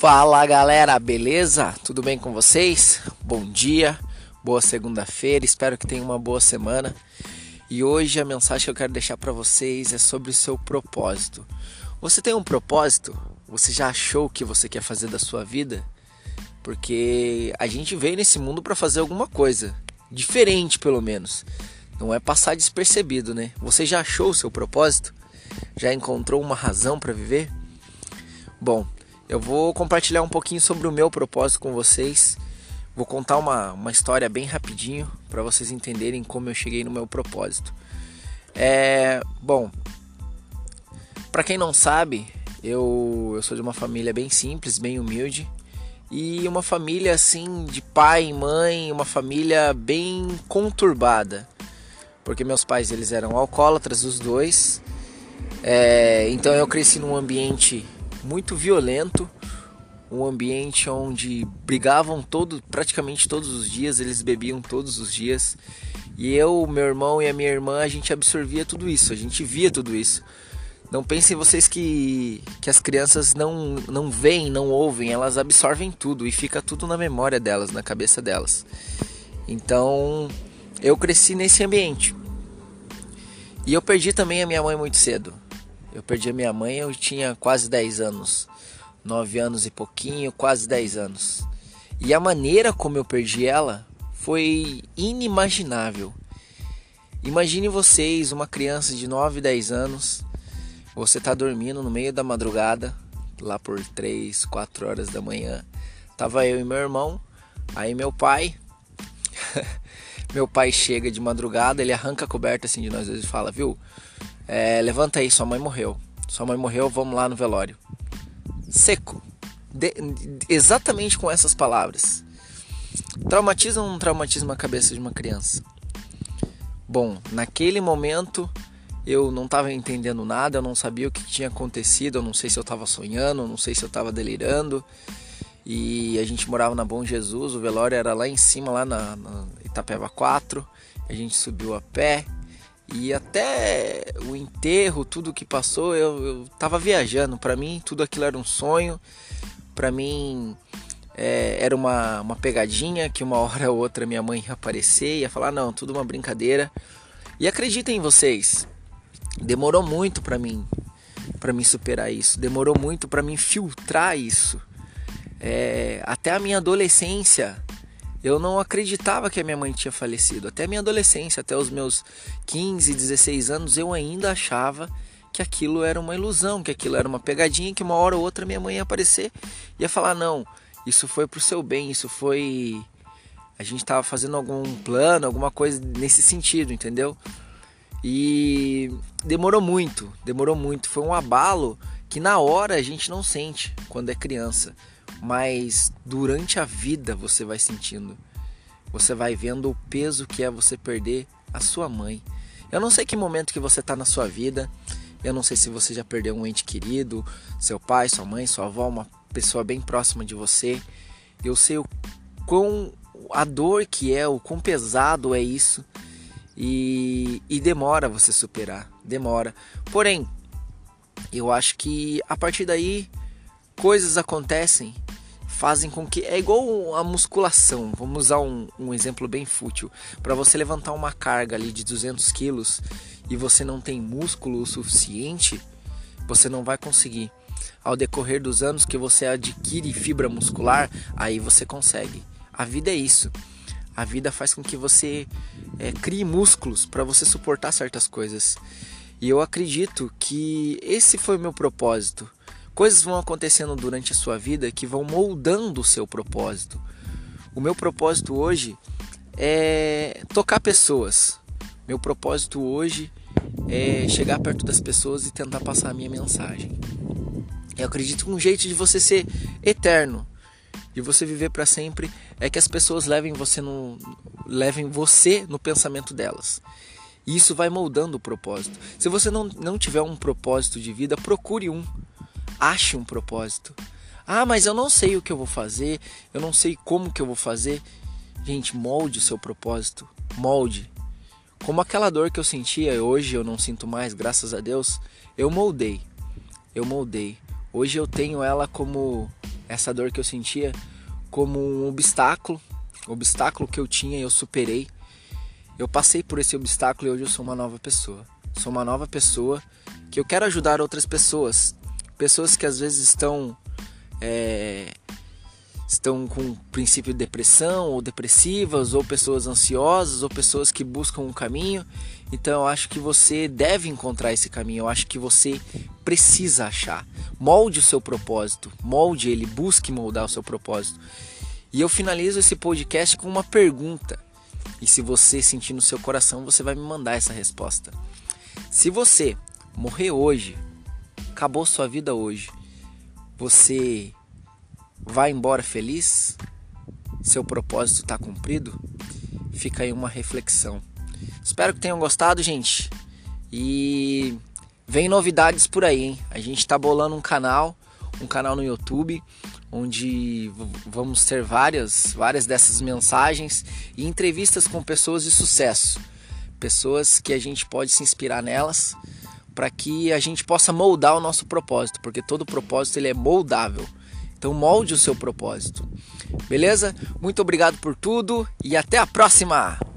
Fala galera, beleza? Tudo bem com vocês? Bom dia, boa segunda-feira, espero que tenham uma boa semana. E hoje a mensagem que eu quero deixar para vocês é sobre o seu propósito. Você tem um propósito? Você já achou o que você quer fazer da sua vida? Porque a gente veio nesse mundo para fazer alguma coisa, diferente pelo menos. Não é passar despercebido, né? Você já achou o seu propósito? Já encontrou uma razão para viver? Bom, eu vou compartilhar um pouquinho sobre o meu propósito com vocês. Vou contar uma, uma história bem rapidinho para vocês entenderem como eu cheguei no meu propósito. É, bom, para quem não sabe, eu, eu sou de uma família bem simples, bem humilde e uma família assim de pai e mãe, uma família bem conturbada, porque meus pais eles eram alcoólatras os dois. É, então eu cresci num ambiente muito violento, um ambiente onde brigavam todo, praticamente todos os dias, eles bebiam todos os dias. E eu, meu irmão e a minha irmã, a gente absorvia tudo isso, a gente via tudo isso. Não pensem vocês que, que as crianças não, não veem, não ouvem, elas absorvem tudo e fica tudo na memória delas, na cabeça delas. Então, eu cresci nesse ambiente. E eu perdi também a minha mãe muito cedo. Eu perdi a minha mãe, eu tinha quase 10 anos. 9 anos e pouquinho, quase 10 anos. E a maneira como eu perdi ela foi inimaginável. Imagine vocês, uma criança de 9, 10 anos, você está dormindo no meio da madrugada, lá por 3, 4 horas da manhã. Tava eu e meu irmão, aí meu pai. meu pai chega de madrugada, ele arranca a coberta assim de nós dois e fala: Viu, é, levanta aí, sua mãe morreu. Sua mãe morreu, vamos lá no velório. Seco. De, exatamente com essas palavras. Traumatiza ou não traumatiza a cabeça de uma criança? Bom, naquele momento eu não estava entendendo nada, eu não sabia o que tinha acontecido, eu não sei se eu estava sonhando, eu não sei se eu estava delirando. E a gente morava na Bom Jesus, o velório era lá em cima, lá na, na Itapeva 4. A gente subiu a pé, e até o enterro, tudo que passou, eu, eu tava viajando. Para mim, tudo aquilo era um sonho. Para mim, é, era uma, uma pegadinha que uma hora ou outra minha mãe ia aparecer e ia falar: não, tudo uma brincadeira. E acreditem em vocês, demorou muito para mim para mim superar isso. Demorou muito para mim filtrar isso. É, até a minha adolescência eu não acreditava que a minha mãe tinha falecido. Até minha adolescência, até os meus 15, 16 anos, eu ainda achava que aquilo era uma ilusão, que aquilo era uma pegadinha, que uma hora ou outra minha mãe ia aparecer e ia falar: não, isso foi pro seu bem, isso foi. A gente estava fazendo algum plano, alguma coisa nesse sentido, entendeu? E demorou muito, demorou muito. Foi um abalo que na hora a gente não sente quando é criança mas durante a vida você vai sentindo. Você vai vendo o peso que é você perder a sua mãe. Eu não sei que momento que você está na sua vida. Eu não sei se você já perdeu um ente querido, seu pai, sua mãe, sua avó, uma pessoa bem próxima de você. Eu sei o quão a dor que é, o quão pesado é isso. E, e demora você superar, demora. Porém, eu acho que a partir daí coisas acontecem fazem com que é igual a musculação. Vamos usar um, um exemplo bem fútil. Para você levantar uma carga ali de 200 quilos e você não tem músculo o suficiente, você não vai conseguir. Ao decorrer dos anos que você adquire fibra muscular, aí você consegue. A vida é isso. A vida faz com que você é, crie músculos para você suportar certas coisas. E eu acredito que esse foi o meu propósito Coisas vão acontecendo durante a sua vida que vão moldando o seu propósito. O meu propósito hoje é tocar pessoas. Meu propósito hoje é chegar perto das pessoas e tentar passar a minha mensagem. Eu acredito que um jeito de você ser eterno, de você viver para sempre, é que as pessoas levem você no levem você no pensamento delas. E isso vai moldando o propósito. Se você não, não tiver um propósito de vida, procure um. Ache um propósito. Ah, mas eu não sei o que eu vou fazer, eu não sei como que eu vou fazer. Gente, molde o seu propósito, molde. Como aquela dor que eu sentia, hoje eu não sinto mais, graças a Deus, eu moldei. Eu moldei. Hoje eu tenho ela como essa dor que eu sentia como um obstáculo, obstáculo que eu tinha e eu superei. Eu passei por esse obstáculo e hoje eu sou uma nova pessoa. Sou uma nova pessoa que eu quero ajudar outras pessoas, pessoas que às vezes estão é, estão com princípio de depressão ou depressivas, ou pessoas ansiosas, ou pessoas que buscam um caminho. Então eu acho que você deve encontrar esse caminho, eu acho que você precisa achar. Molde o seu propósito, molde ele, busque moldar o seu propósito. E eu finalizo esse podcast com uma pergunta. E se você sentir no seu coração, você vai me mandar essa resposta. Se você morrer hoje, acabou sua vida hoje, você vai embora feliz? Seu propósito está cumprido? Fica aí uma reflexão. Espero que tenham gostado, gente. E vem novidades por aí, hein? A gente está bolando um canal, um canal no YouTube, onde vamos ter várias, várias dessas mensagens e entrevistas com pessoas de sucesso, pessoas que a gente pode se inspirar nelas para que a gente possa moldar o nosso propósito, porque todo propósito ele é moldável. Então molde o seu propósito. Beleza? Muito obrigado por tudo e até a próxima!